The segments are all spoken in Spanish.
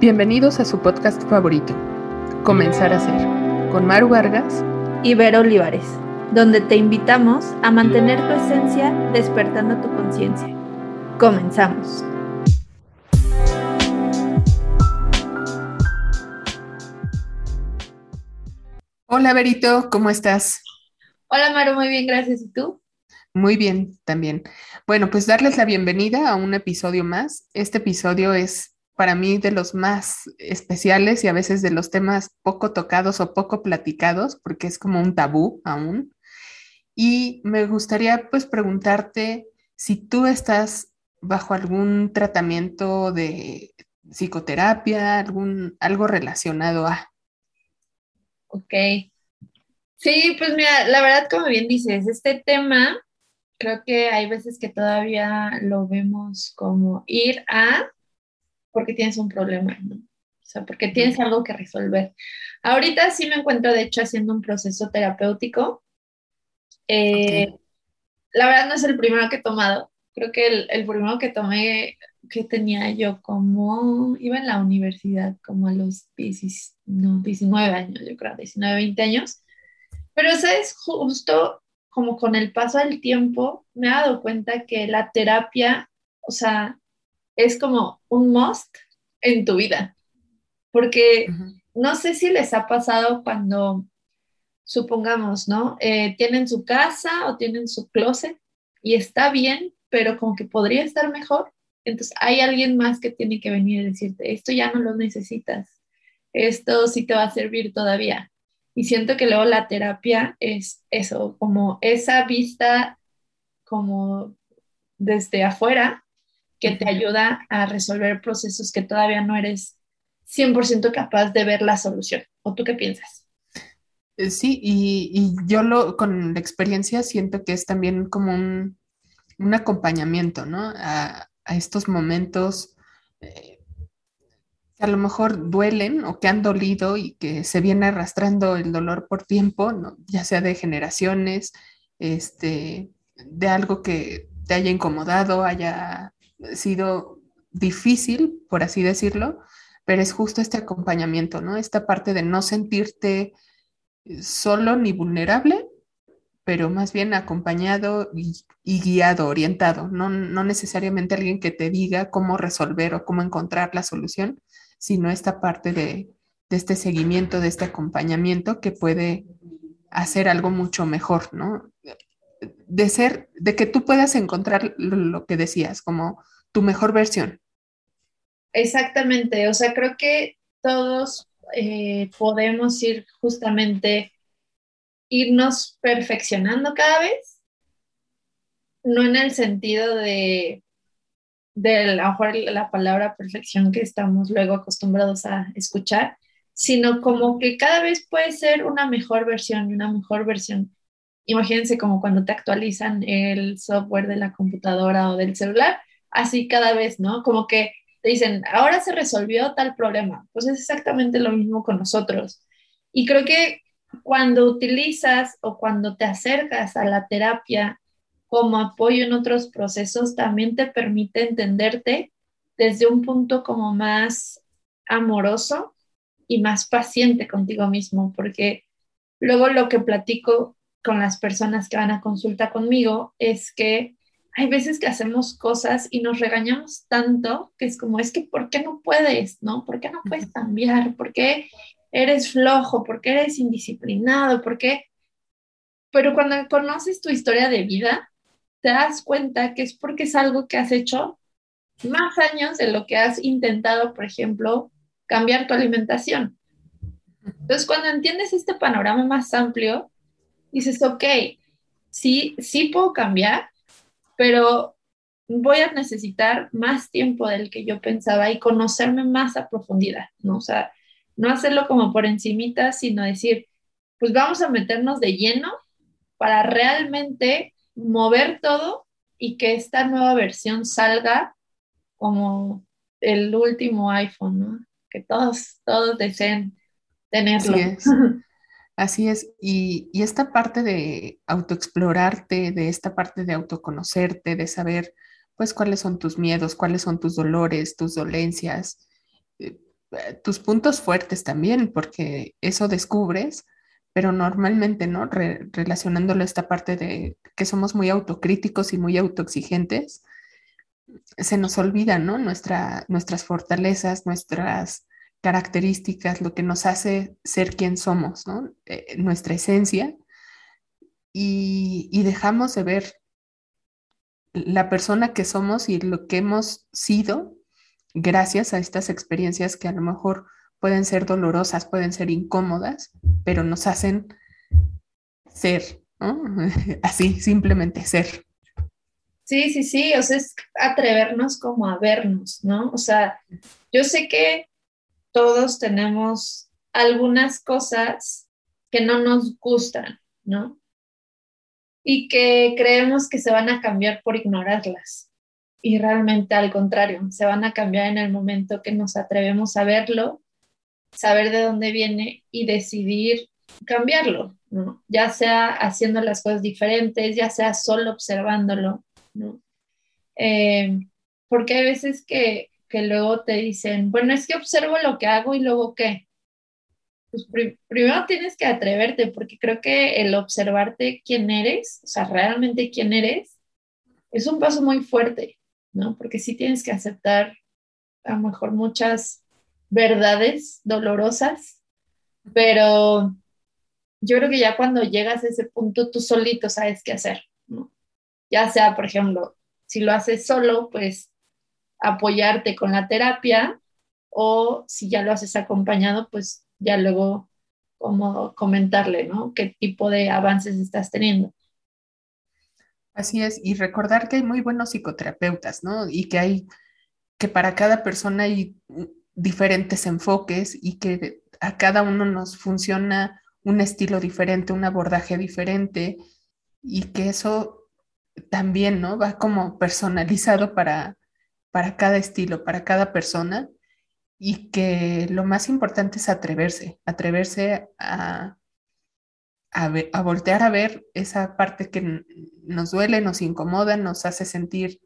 Bienvenidos a su podcast favorito, Comenzar a Ser, con Maru Vargas y Vero Olivares, donde te invitamos a mantener tu esencia despertando tu conciencia. Comenzamos. Hola Verito, ¿cómo estás? Hola Maru, muy bien, gracias. ¿Y tú? Muy bien, también. Bueno, pues darles la bienvenida a un episodio más. Este episodio es para mí de los más especiales y a veces de los temas poco tocados o poco platicados, porque es como un tabú aún. Y me gustaría pues preguntarte si tú estás bajo algún tratamiento de psicoterapia, algún, algo relacionado a. Ok. Sí, pues mira, la verdad, como bien dices, este tema creo que hay veces que todavía lo vemos como ir a porque tienes un problema, ¿no? O sea, porque tienes algo que resolver. Ahorita sí me encuentro, de hecho, haciendo un proceso terapéutico. Eh, la verdad no es el primero que he tomado. Creo que el, el, primero que tomé, que tenía yo como, iba en la universidad, como a los 19 años, yo creo, 19, 20 años. Pero, ¿sabes? Justo como con el paso del tiempo, me he dado cuenta que la terapia, o sea, es como un must en tu vida. Porque no sé si les ha pasado cuando, supongamos, ¿no? Eh, tienen su casa o tienen su closet y está bien, pero como que podría estar mejor. Entonces hay alguien más que tiene que venir y decirte, esto ya no lo necesitas, esto sí te va a servir todavía. Y siento que luego la terapia es eso, como esa vista como desde afuera que te ayuda a resolver procesos que todavía no eres 100% capaz de ver la solución. ¿O tú qué piensas? Eh, sí, y, yo lo, con la experiencia siento que es también como un, acompañamiento, ¿no? A, estos momentos eh, que a lo mejor duelen o que han dolido y que se viene arrastrando el dolor por tiempo, ¿no? Ya sea de generaciones, este, de algo que te haya incomodado, haya sido difícil, por así decirlo, pero es justo este acompañamiento, ¿no? Esta parte de no sentirte solo ni vulnerable, pero más bien acompañado y, guiado, orientado, no, no, necesariamente alguien que te diga cómo resolver o cómo encontrar la solución, sino esta parte de, de este seguimiento, de este acompañamiento que puede hacer algo mucho mejor, ¿no? De ser, de que tú puedas encontrar lo, que decías, como tu mejor versión. Exactamente, o sea, creo que todos eh, podemos ir justamente, irnos perfeccionando cada vez, no en el sentido de, de a lo mejor la palabra perfección que estamos luego acostumbrados a escuchar, sino como que cada vez puede ser una mejor versión y una mejor versión imagínense como cuando te actualizan el software de la computadora o del celular, así cada vez, ¿no? Como que te dicen, ahora se resolvió tal problema. Pues es exactamente lo mismo con nosotros. Y creo que cuando utilizas o cuando te acercas a la terapia como apoyo en otros procesos, también te permite entenderte desde un punto como más amoroso y más paciente contigo mismo, porque luego lo que platico con las personas que van a consulta conmigo es que hay veces que hacemos cosas y nos regañamos tanto que es como, es que, ¿por qué no puedes? ¿No? ¿Por qué no puedes cambiar? ¿Por qué eres flojo? ¿Por qué eres indisciplinado? ¿Por qué? Pero cuando conoces tu historia de vida, te das cuenta que es porque es algo que has hecho más años de lo que has intentado, por ejemplo, cambiar tu alimentación. Entonces, cuando entiendes este panorama más amplio, dices, ok, sí, sí puedo cambiar, pero voy a necesitar más tiempo del que yo pensaba y conocerme más a profundidad, ¿no? O sea, no hacerlo como por encimita, sino decir, pues vamos a meternos de lleno para realmente mover todo y que esta nueva versión salga como el último iPhone, ¿no? Que todos, todos deseen tenerlo. Así es, y, esta parte de autoexplorarte, de esta parte de autoconocerte, de saber, pues, cuáles son tus miedos, cuáles son tus dolores, tus dolencias, eh, eh, tus puntos fuertes también, porque eso descubres, pero normalmente, ¿no? relacionándolo a esta parte de que somos muy autocríticos y muy autoexigentes, se nos olvida, ¿no? Nuestra, nuestras fortalezas, nuestras características, lo que nos hace ser quien somos. Eh, nuestra esencia, y, dejamos de ver la persona que somos y lo que hemos sido gracias a estas experiencias que a lo mejor pueden ser dolorosas, pueden ser incómodas, pero nos hacen ser. Así, simplemente ser. Sí, sí, sí, o sea, es atrevernos como a vernos, ¿no? O sea, yo sé que todos tenemos algunas cosas que no nos gustan, ¿no? Y que creemos que se van a cambiar por ignorarlas. Y realmente al contrario, se van a cambiar en el momento que nos atrevemos a verlo, saber de dónde viene y decidir cambiarlo, ¿no? Ya sea haciendo las cosas diferentes, ya sea solo observándolo, ¿no? Eh, porque hay veces que, que luego te dicen, bueno, es que observo lo que hago y luego qué. Pues primero tienes que atreverte, porque creo que el observarte quién eres, o sea, realmente quién eres, es un paso muy fuerte, ¿no? Porque sí tienes que aceptar a lo mejor muchas verdades dolorosas, pero yo creo que ya cuando llegas a ese punto, tú solito sabes qué hacer, ¿no? Ya sea, por ejemplo, si lo haces solo, pues apoyarte con la terapia o si ya lo haces acompañado, pues ya luego como comentarle, ¿no? ¿Qué tipo de avances estás teniendo? Así es, y recordar que hay muy buenos psicoterapeutas, ¿no? Y que hay, que para cada persona hay diferentes enfoques y que a cada uno nos funciona un estilo diferente, un abordaje diferente y que eso también, ¿no? Va como personalizado para, para cada estilo, para cada persona, y que lo más importante es atreverse, atreverse a, a, voltear a ver esa parte que nos duele, nos incomoda, nos hace sentir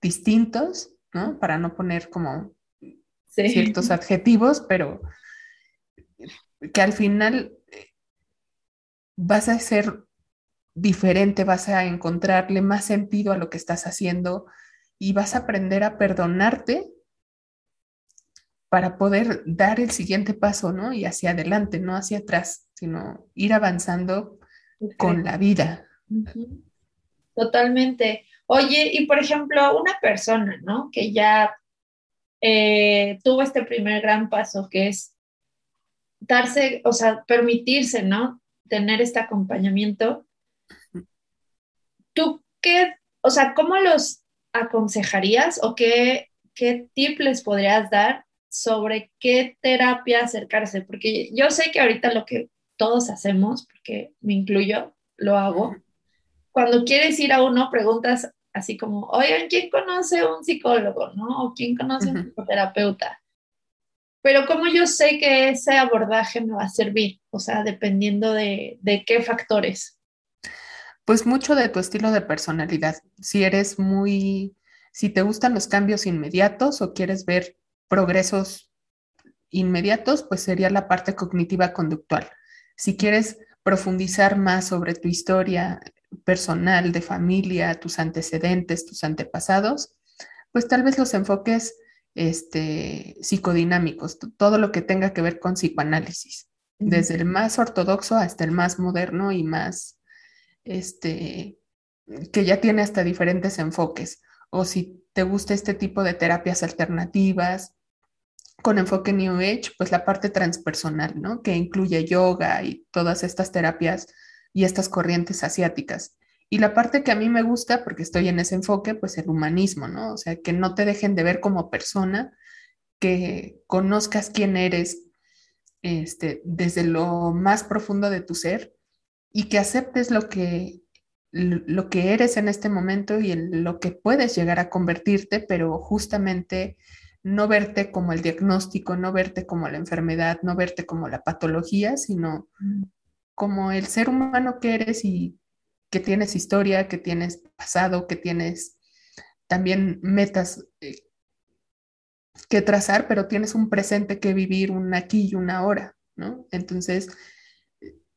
distintos, ¿no? Para no poner como ciertos adjetivos, pero que al final eh, vas a ser diferente, vas a encontrarle más sentido a lo que estás haciendo, y vas a aprender a perdonarte para poder dar el siguiente paso, ¿no? Y hacia adelante, no hacia atrás, sino ir avanzando con la vida. Totalmente. Oye, y por ejemplo, una persona, ¿no? Que ya eh, tuvo este primer gran paso, que es darse, o sea, permitirse, ¿no? Tener este acompañamiento. ¿Tú qué, o sea, cómo los aconsejarías o qué, qué tip les podrías dar sobre qué terapia acercarse? Porque yo sé que ahorita lo que todos hacemos, porque me incluyo, lo hago. Cuando quieres ir a uno, preguntas así como, oigan, ¿quién conoce un psicólogo? ¿No? ¿O quién conoce un psicoterapeuta? Pero como yo sé que ese abordaje me va a servir, o sea, dependiendo de, de qué factores. Pues mucho de tu estilo de personalidad. Si eres muy, si te gustan los cambios inmediatos o quieres ver progresos inmediatos, pues sería la parte cognitiva conductual. Si quieres profundizar más sobre tu historia personal, de familia, tus antecedentes, tus antepasados, pues tal vez los enfoques este, psicodinámicos, todo lo que tenga que ver con psicoanálisis, desde el más ortodoxo hasta el más moderno y más este, que ya tiene hasta diferentes enfoques. O si te gusta este tipo de terapias alternativas con enfoque New Age, pues la parte transpersonal, ¿no? Que incluye yoga y todas estas terapias y estas corrientes asiáticas. Y la parte que a mí me gusta, porque estoy en ese enfoque, pues el humanismo, ¿no? O sea, que no te dejen de ver como persona, que conozcas quién eres este, desde lo más profundo de tu ser y que aceptes lo que, lo que eres en este momento y en lo que puedes llegar a convertirte, pero justamente no verte como el diagnóstico, no verte como la enfermedad, no verte como la patología, sino mm. como el ser humano que eres y que tienes historia, que tienes pasado, que tienes también metas eh, que trazar, pero tienes un presente que vivir, un aquí y una ahora, ¿no? Entonces,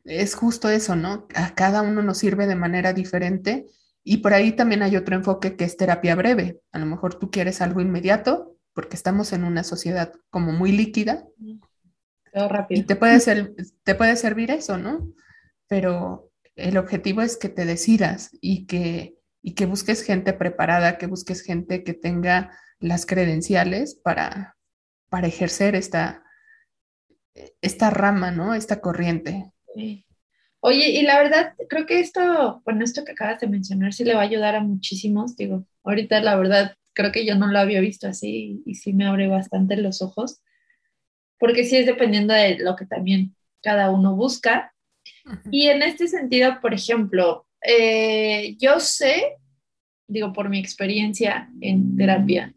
es justo eso, ¿no? A cada uno nos sirve de manera diferente y por ahí también hay otro enfoque que es terapia breve. A lo mejor tú quieres algo inmediato porque estamos en una sociedad como muy líquida. rápido. Y te puede, ser, te puede servir eso, ¿no? Pero el objetivo es que te decidas y que, y que busques gente preparada, que busques gente que tenga las credenciales para, para ejercer esta, esta rama, ¿no? Esta corriente. Oye, y la verdad, creo que esto, bueno, esto que acabas de mencionar sí le va a ayudar a muchísimos. Digo, ahorita la verdad, creo que yo no lo había visto así y sí me abre bastante los ojos, porque sí es dependiendo de lo que también cada uno busca. Y en este sentido, por ejemplo, eh, yo sé, digo, por mi experiencia en terapia,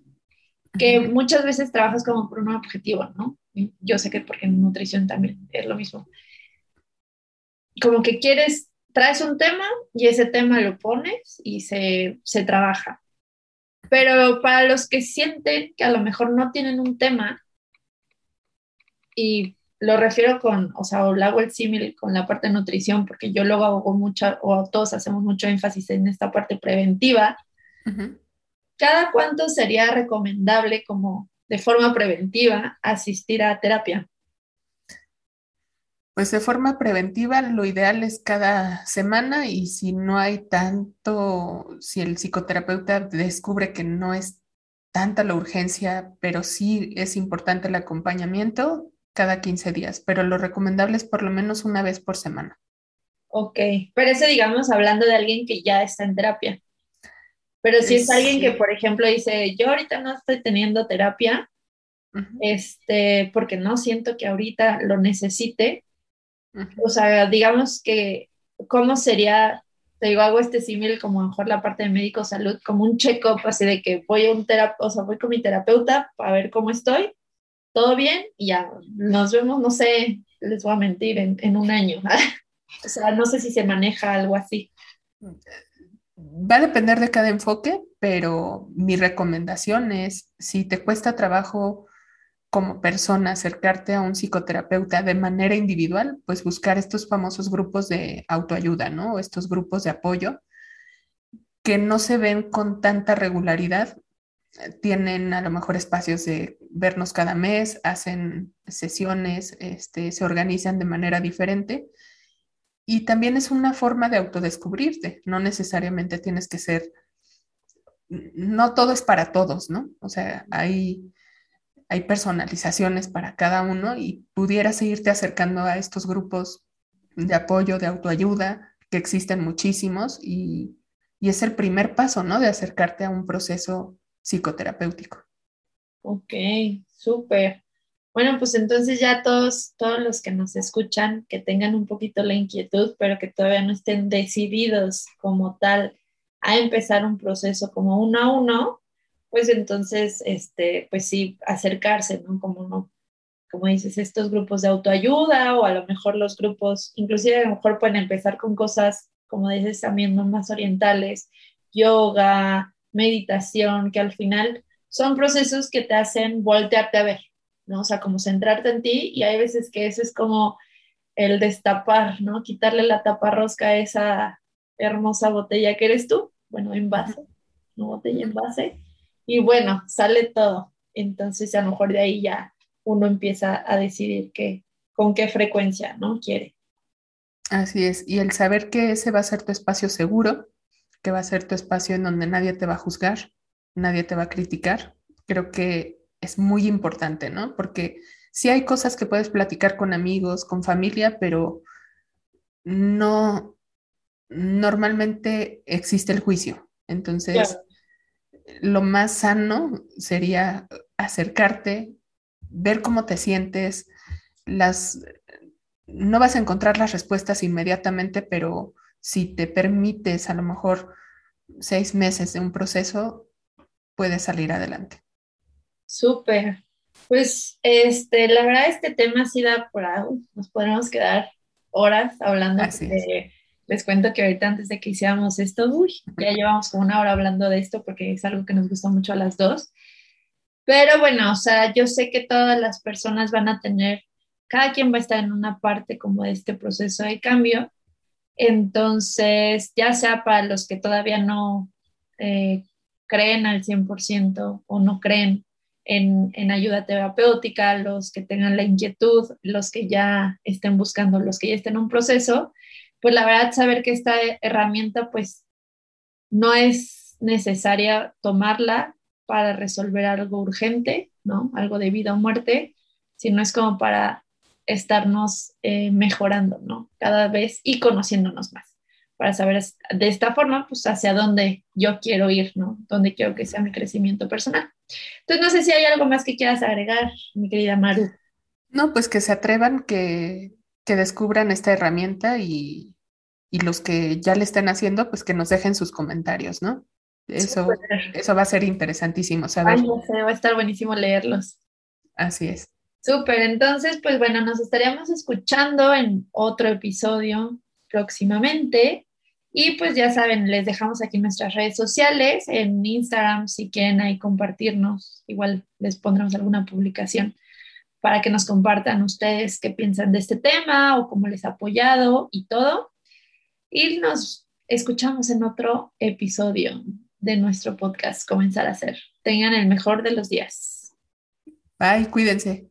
que muchas veces trabajas como por un objetivo, ¿no? Yo sé que porque en nutrición también es lo mismo. Como que quieres, traes un tema y ese tema lo pones y se, se trabaja. Pero para los que sienten que a lo mejor no tienen un tema, y lo refiero con, o sea, o hago el símil con la parte de nutrición, porque yo luego hago mucho, o todos hacemos mucho énfasis en esta parte preventiva. ¿Cada cuánto sería recomendable como de forma preventiva asistir a terapia? Pues de forma preventiva, lo ideal es cada semana y si no hay tanto, si el psicoterapeuta descubre que no es tanta la urgencia, pero sí es importante el acompañamiento, cada 15 días, pero lo recomendable es por lo menos una vez por semana. Ok, pero eso digamos hablando de alguien que ya está en terapia. Pero si es, alguien que, por ejemplo, dice, yo ahorita no estoy teniendo terapia, este, porque no siento que ahorita lo necesite, o sea, digamos que, ¿cómo sería? Te digo, hago este símil como mejor la parte de médico salud, como un check-up, así de que voy a un terapeuta, o sea, voy con mi terapeuta para ver cómo estoy, todo bien, y ya nos vemos, no sé, les voy a mentir, en, en un año. o sea, no sé si se maneja algo así. Va a depender de cada enfoque, pero mi recomendación es, si te cuesta trabajo como persona acercarte a un psicoterapeuta de manera individual, pues buscar estos famosos grupos de autoayuda, ¿no? Estos grupos de apoyo que no se ven con tanta regularidad. Tienen a lo mejor espacios de vernos cada mes, hacen sesiones, este, se organizan de manera diferente. Y también es una forma de autodescubrirte, no necesariamente tienes que ser, no todo es para todos, ¿no? O sea, hay hay personalizaciones para cada uno y pudieras seguirte acercando a estos grupos de apoyo, de autoayuda, que existen muchísimos y, es el primer paso, ¿no? De acercarte a un proceso psicoterapéutico. Ok, súper. Bueno, pues entonces ya todos, todos los que nos escuchan, que tengan un poquito la inquietud, pero que todavía no estén decididos como tal a empezar un proceso como uno a uno, pues entonces, este, pues sí, acercarse, ¿no? Como no, como dices, estos grupos de autoayuda o a lo mejor los grupos, inclusive a lo mejor pueden empezar con cosas, como dices también, ¿no? más orientales, yoga, meditación, que al final son procesos que te hacen voltearte a ver, ¿no? O sea, como centrarte en ti y hay veces que eso es como el destapar, ¿no? Quitarle la taparrosca a esa hermosa botella que eres tú, bueno, en base, no botella en base, y bueno, sale todo. Entonces a lo mejor de ahí ya uno empieza a decidir qué, con qué frecuencia, ¿no? Quiere. Así es, y el saber que ese va a ser tu espacio seguro, que va a ser tu espacio en donde nadie te va a juzgar, nadie te va a criticar, creo que es muy importante, ¿no? Porque sí hay cosas que puedes platicar con amigos, con familia, pero no, normalmente existe el juicio. Entonces, lo más sano sería acercarte, ver cómo te sientes, las no vas a encontrar las respuestas inmediatamente, pero si te permites a lo mejor seis meses de un proceso, puedes salir adelante. Súper. Pues este, la verdad este tema sí da por algo. Nos podemos quedar horas hablando de, les cuento que ahorita antes de que hiciéramos esto, uy, ya llevamos como una hora hablando de esto porque es algo que nos gusta mucho a las dos. Pero bueno, o sea, yo sé que todas las personas van a tener, cada quien va a estar en una parte como de este proceso de cambio. Entonces, ya sea para los que todavía no eh, creen al 100% o no creen en, en, ayuda terapéutica, los que tengan la inquietud, los que ya estén buscando, los que ya estén en un proceso, pues la verdad saber que esta herramienta pues no es necesaria tomarla para resolver algo urgente, ¿no? Algo de vida o muerte, sino es como para estarnos eh, mejorando, ¿no? Cada vez y conociéndonos más para saber de esta forma, pues hacia dónde yo quiero ir, ¿no? Dónde quiero que sea mi crecimiento personal. Entonces, no sé si hay algo más que quieras agregar, mi querida Maru. No, pues que se atrevan, que, que descubran esta herramienta y, y, los que ya le estén haciendo, pues que nos dejen sus comentarios, ¿no? Eso, eso va a ser interesantísimo saber. Ay, va a estar buenísimo leerlos. Así es. Súper, entonces, pues bueno, nos estaríamos escuchando en otro episodio próximamente. Y pues ya saben, les dejamos aquí nuestras redes sociales, en Instagram, si quieren ahí compartirnos, igual les pondremos alguna publicación para que nos compartan ustedes qué piensan de este tema o cómo les ha apoyado y todo. Y nos escuchamos en otro episodio de nuestro podcast, Comenzar a Ser. Tengan el mejor de los días. Bye, cuídense.